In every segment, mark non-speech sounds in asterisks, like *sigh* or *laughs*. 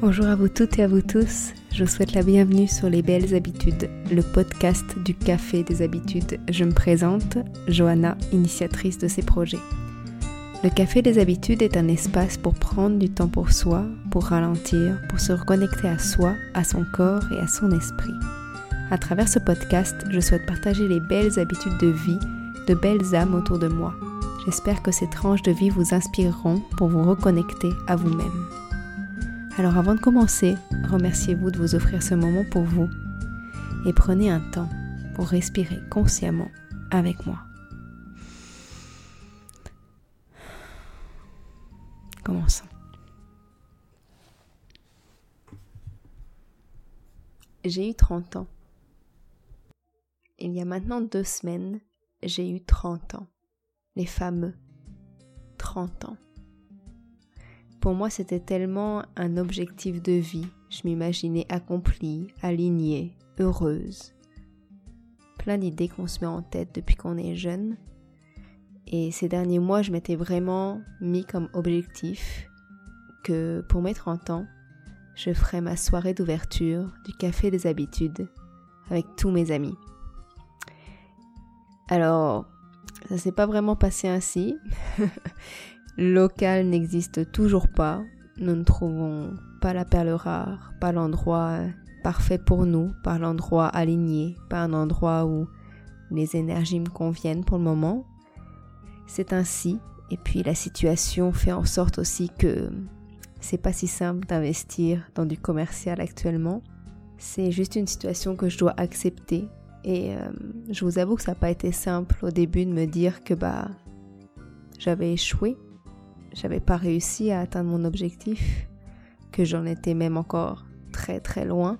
Bonjour à vous toutes et à vous tous. Je vous souhaite la bienvenue sur Les Belles Habitudes, le podcast du Café des Habitudes. Je me présente, Johanna, initiatrice de ces projets. Le Café des Habitudes est un espace pour prendre du temps pour soi, pour ralentir, pour se reconnecter à soi, à son corps et à son esprit. À travers ce podcast, je souhaite partager les belles habitudes de vie, de belles âmes autour de moi. J'espère que ces tranches de vie vous inspireront pour vous reconnecter à vous-même. Alors avant de commencer, remerciez-vous de vous offrir ce moment pour vous et prenez un temps pour respirer consciemment avec moi. Commençons. J'ai eu 30 ans. Il y a maintenant deux semaines, j'ai eu 30 ans. Les fameux 30 ans. Pour moi, c'était tellement un objectif de vie. Je m'imaginais accomplie, alignée, heureuse. Plein d'idées qu'on se met en tête depuis qu'on est jeune. Et ces derniers mois, je m'étais vraiment mis comme objectif que pour mes 30 ans, je ferais ma soirée d'ouverture du Café des Habitudes avec tous mes amis. Alors, ça s'est pas vraiment passé ainsi. *laughs* local n'existe toujours pas. Nous ne trouvons pas la perle rare, pas l'endroit parfait pour nous, pas l'endroit aligné, pas un endroit où les énergies me conviennent pour le moment. C'est ainsi, et puis la situation fait en sorte aussi que c'est pas si simple d'investir dans du commercial actuellement. C'est juste une situation que je dois accepter. Et euh, je vous avoue que ça n'a pas été simple au début de me dire que bah j'avais échoué, j'avais pas réussi à atteindre mon objectif, que j'en étais même encore très très loin.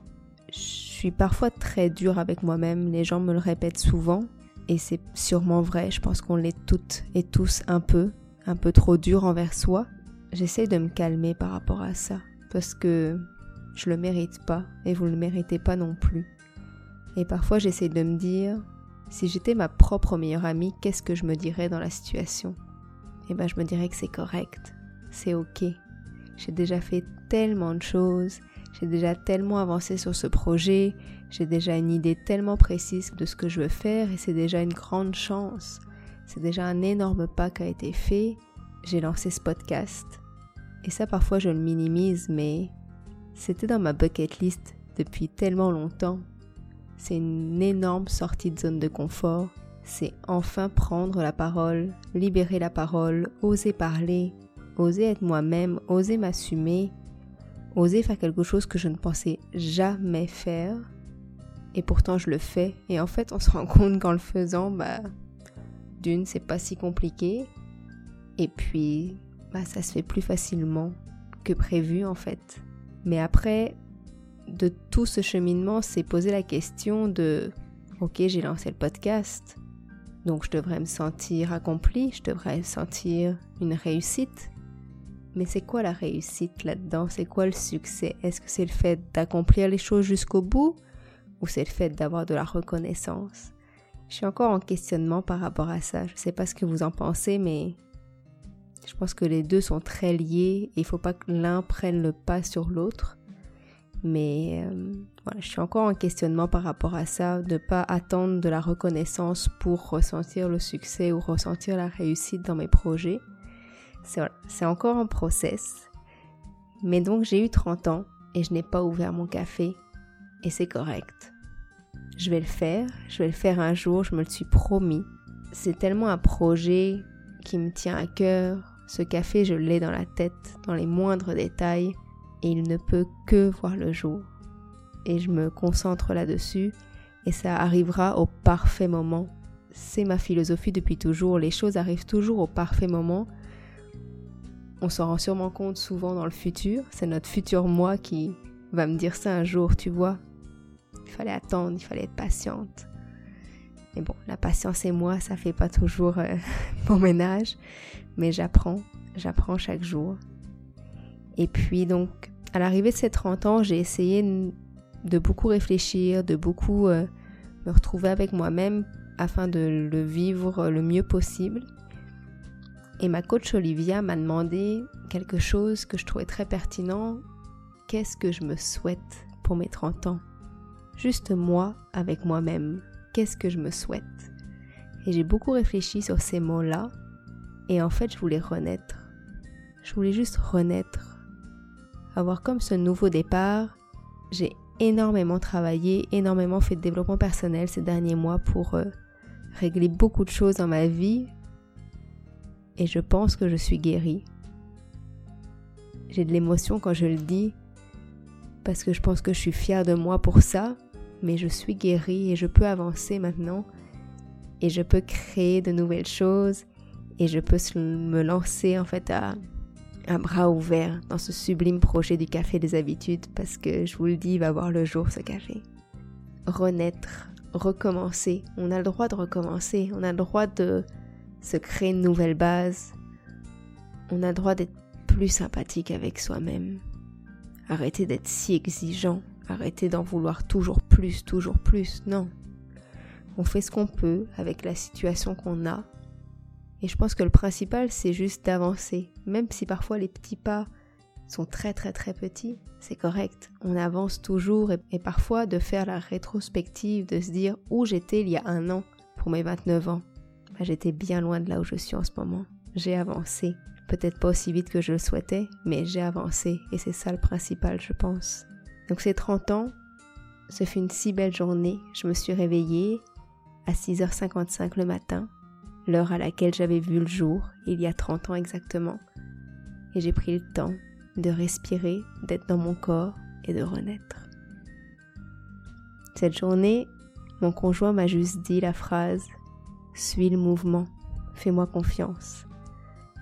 Je suis parfois très dure avec moi-même, les gens me le répètent souvent, et c'est sûrement vrai, je pense qu'on l'est toutes et tous un peu, un peu trop dur envers soi. J'essaie de me calmer par rapport à ça, parce que je le mérite pas, et vous le méritez pas non plus. Et parfois j'essaie de me dire, si j'étais ma propre meilleure amie, qu'est-ce que je me dirais dans la situation? Eh ben je me dirais que c'est correct, c'est ok. J'ai déjà fait tellement de choses, j'ai déjà tellement avancé sur ce projet, j'ai déjà une idée tellement précise de ce que je veux faire et c'est déjà une grande chance. C'est déjà un énorme pas qui a été fait. J'ai lancé ce podcast. Et ça parfois je le minimise mais c'était dans ma bucket list depuis tellement longtemps. C'est une énorme sortie de zone de confort c'est enfin prendre la parole, libérer la parole, oser parler, oser être moi-même, oser m'assumer, oser faire quelque chose que je ne pensais jamais faire. Et pourtant je le fais. Et en fait on se rend compte qu'en le faisant, bah, d'une, c'est pas si compliqué. Et puis, bah, ça se fait plus facilement que prévu en fait. Mais après, de tout ce cheminement, c'est poser la question de, ok, j'ai lancé le podcast donc je devrais me sentir accomplie, je devrais sentir une réussite. Mais c'est quoi la réussite là-dedans? C'est quoi le succès? Est-ce que c'est le fait d'accomplir les choses jusqu'au bout ou c'est le fait d'avoir de la reconnaissance? Je suis encore en questionnement par rapport à ça. Je ne sais pas ce que vous en pensez, mais je pense que les deux sont très liés il ne faut pas que l'un prenne le pas sur l'autre. Mais euh, je suis encore en questionnement par rapport à ça, de ne pas attendre de la reconnaissance pour ressentir le succès ou ressentir la réussite dans mes projets. C'est encore un process. Mais donc j'ai eu 30 ans et je n'ai pas ouvert mon café et c'est correct. Je vais le faire, je vais le faire un jour, je me le suis promis. C'est tellement un projet qui me tient à cœur. Ce café, je l'ai dans la tête, dans les moindres détails il ne peut que voir le jour. Et je me concentre là-dessus et ça arrivera au parfait moment. C'est ma philosophie depuis toujours, les choses arrivent toujours au parfait moment. On s'en rend sûrement compte souvent dans le futur, c'est notre futur moi qui va me dire ça un jour, tu vois. Il fallait attendre, il fallait être patiente. Mais bon, la patience et moi, ça fait pas toujours euh, *laughs* mon ménage, mais j'apprends, j'apprends chaque jour. Et puis donc, à l'arrivée de ces 30 ans, j'ai essayé de beaucoup réfléchir, de beaucoup euh, me retrouver avec moi-même afin de le vivre le mieux possible. Et ma coach Olivia m'a demandé quelque chose que je trouvais très pertinent qu'est-ce que je me souhaite pour mes 30 ans? Juste moi avec moi-même, qu'est-ce que je me souhaite? Et j'ai beaucoup réfléchi sur ces mots-là, et en fait je voulais renaître. Je voulais juste renaître. Avoir comme ce nouveau départ, j'ai énormément travaillé, énormément fait de développement personnel ces derniers mois pour euh, régler beaucoup de choses dans ma vie, et je pense que je suis guérie. J'ai de l'émotion quand je le dis, parce que je pense que je suis fière de moi pour ça, mais je suis guérie et je peux avancer maintenant, et je peux créer de nouvelles choses, et je peux me lancer en fait à un bras ouvert dans ce sublime projet du café des habitudes, parce que je vous le dis, il va voir le jour ce café. Renaître, recommencer, on a le droit de recommencer, on a le droit de se créer une nouvelle base, on a le droit d'être plus sympathique avec soi-même. Arrêtez d'être si exigeant, arrêtez d'en vouloir toujours plus, toujours plus, non. On fait ce qu'on peut avec la situation qu'on a. Et je pense que le principal, c'est juste d'avancer. Même si parfois les petits pas sont très très très petits, c'est correct. On avance toujours et, parfois de faire la rétrospective, de se dire où j'étais il y a un an pour mes 29 ans. Bah, j'étais bien loin de là où je suis en ce moment. J'ai avancé. Peut-être pas aussi vite que je le souhaitais, mais j'ai avancé et c'est ça le principal, je pense. Donc ces 30 ans, ce fut une si belle journée. Je me suis réveillée à 6h55 le matin, l'heure à laquelle j'avais vu le jour, il y a 30 ans exactement. Et j'ai pris le temps de respirer, d'être dans mon corps et de renaître. Cette journée, mon conjoint m'a juste dit la phrase suis le mouvement, fais-moi confiance.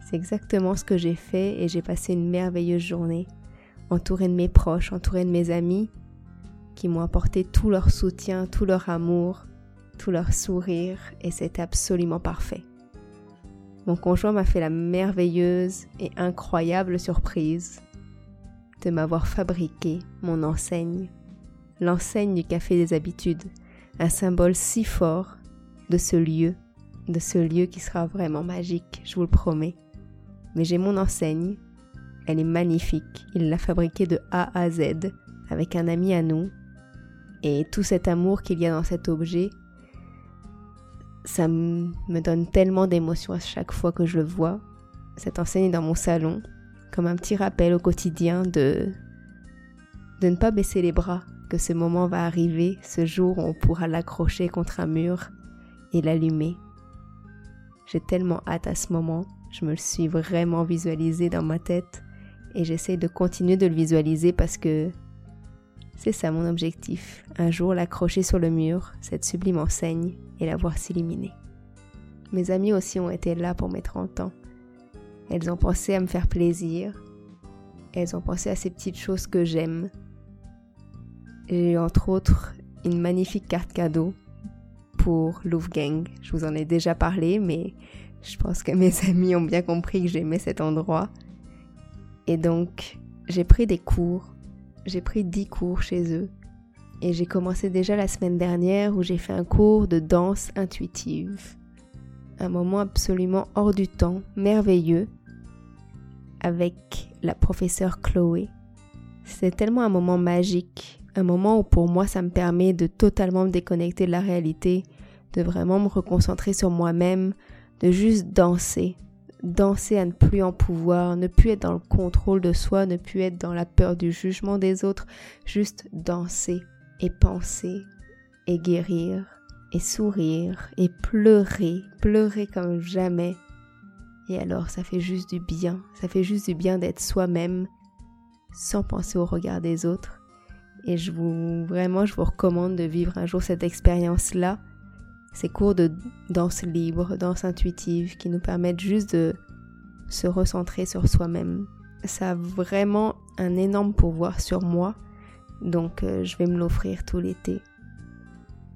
C'est exactement ce que j'ai fait et j'ai passé une merveilleuse journée, entourée de mes proches, entourée de mes amis, qui m'ont apporté tout leur soutien, tout leur amour, tout leur sourire, et c'était absolument parfait. Mon conjoint m'a fait la merveilleuse et incroyable surprise de m'avoir fabriqué mon enseigne, l'enseigne du Café des Habitudes, un symbole si fort de ce lieu, de ce lieu qui sera vraiment magique, je vous le promets. Mais j'ai mon enseigne, elle est magnifique, il l'a fabriquée de A à Z avec un ami à nous, et tout cet amour qu'il y a dans cet objet, ça me donne tellement d'émotions à chaque fois que je le vois. Cette enseigne est dans mon salon, comme un petit rappel au quotidien de, de ne pas baisser les bras, que ce moment va arriver, ce jour où on pourra l'accrocher contre un mur et l'allumer. J'ai tellement hâte à ce moment, je me le suis vraiment visualisé dans ma tête et j'essaie de continuer de le visualiser parce que c'est ça mon objectif, un jour l'accrocher sur le mur, cette sublime enseigne, et la voir s'illuminer. Mes amies aussi ont été là pour mes 30 ans. Elles ont pensé à me faire plaisir, elles ont pensé à ces petites choses que j'aime. J'ai eu entre autres une magnifique carte cadeau pour Gang. Je vous en ai déjà parlé, mais je pense que mes *laughs* amis ont bien compris que j'aimais cet endroit. Et donc, j'ai pris des cours. J'ai pris 10 cours chez eux. Et j'ai commencé déjà la semaine dernière où j'ai fait un cours de danse intuitive. Un moment absolument hors du temps, merveilleux, avec la professeure Chloé. C'est tellement un moment magique un moment où pour moi ça me permet de totalement me déconnecter de la réalité, de vraiment me reconcentrer sur moi-même, de juste danser, danser à ne plus en pouvoir, ne plus être dans le contrôle de soi, ne plus être dans la peur du jugement des autres, juste danser et penser et guérir et sourire et pleurer, pleurer comme jamais. Et alors ça fait juste du bien, ça fait juste du bien d'être soi-même sans penser au regard des autres et je vous, vraiment, je vous recommande de vivre un jour cette expérience-là. Ces cours de danse libre, danse intuitive, qui nous permettent juste de se recentrer sur soi-même. Ça a vraiment un énorme pouvoir sur moi, donc euh, je vais me l'offrir tout l'été.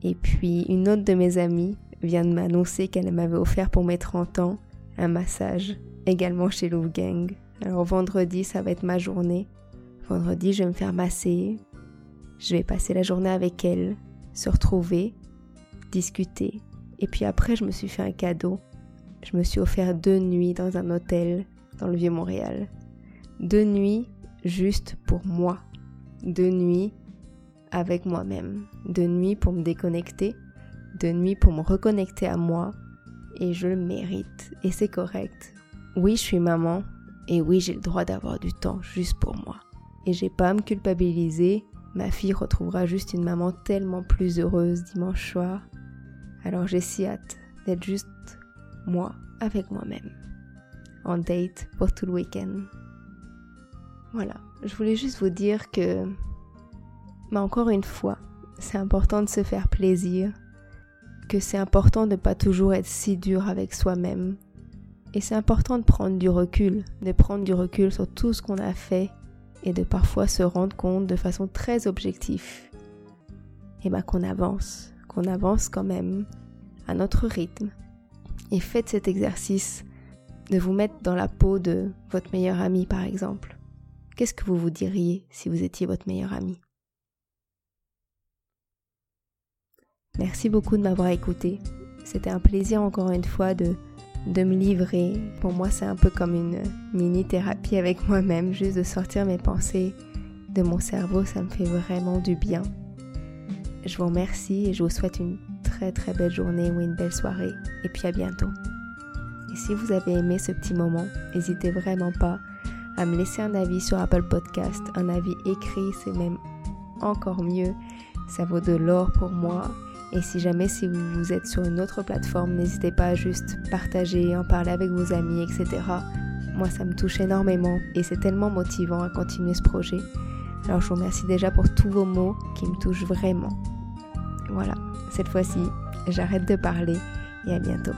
Et puis une autre de mes amies vient de m'annoncer qu'elle m'avait offert pour mes 30 ans un massage, également chez Lou Gang. Alors vendredi, ça va être ma journée. Vendredi, je vais me faire masser, je vais passer la journée avec elle, se retrouver, discuter. Et puis après, je me suis fait un cadeau. Je me suis offert deux nuits dans un hôtel dans le Vieux-Montréal. Deux nuits juste pour moi, de nuit avec moi-même, de nuit pour me déconnecter, de nuit pour me reconnecter à moi, et je le mérite, et c'est correct. Oui, je suis maman, et oui, j'ai le droit d'avoir du temps juste pour moi. Et j'ai pas à me culpabiliser, ma fille retrouvera juste une maman tellement plus heureuse dimanche soir. Alors j'ai si hâte d'être juste moi avec moi-même. En date pour tout le week-end. Voilà, je voulais juste vous dire que, mais encore une fois, c'est important de se faire plaisir, que c'est important de ne pas toujours être si dur avec soi-même. Et c'est important de prendre du recul, de prendre du recul sur tout ce qu'on a fait et de parfois se rendre compte de façon très objective et ben qu'on avance, avance quand même à notre rythme. Et faites cet exercice de vous mettre dans la peau de votre meilleur ami par exemple. Qu'est-ce que vous vous diriez si vous étiez votre meilleur ami? Merci beaucoup de m'avoir écouté. C'était un plaisir encore une fois de, de me livrer. Pour moi, c'est un peu comme une mini-thérapie avec moi-même, juste de sortir mes pensées de mon cerveau, ça me fait vraiment du bien. Je vous remercie et je vous souhaite une très très belle journée ou une belle soirée. Et puis à bientôt. Et si vous avez aimé ce petit moment, n'hésitez vraiment pas à me laisser un avis sur Apple Podcast. Un avis écrit, c'est même encore mieux. Ça vaut de l'or pour moi. Et si jamais si vous êtes sur une autre plateforme, n'hésitez pas à juste partager, en parler avec vos amis, etc. Moi, ça me touche énormément et c'est tellement motivant à continuer ce projet. Alors je vous remercie déjà pour tous vos mots qui me touchent vraiment. Voilà, cette fois-ci, j'arrête de parler et à bientôt.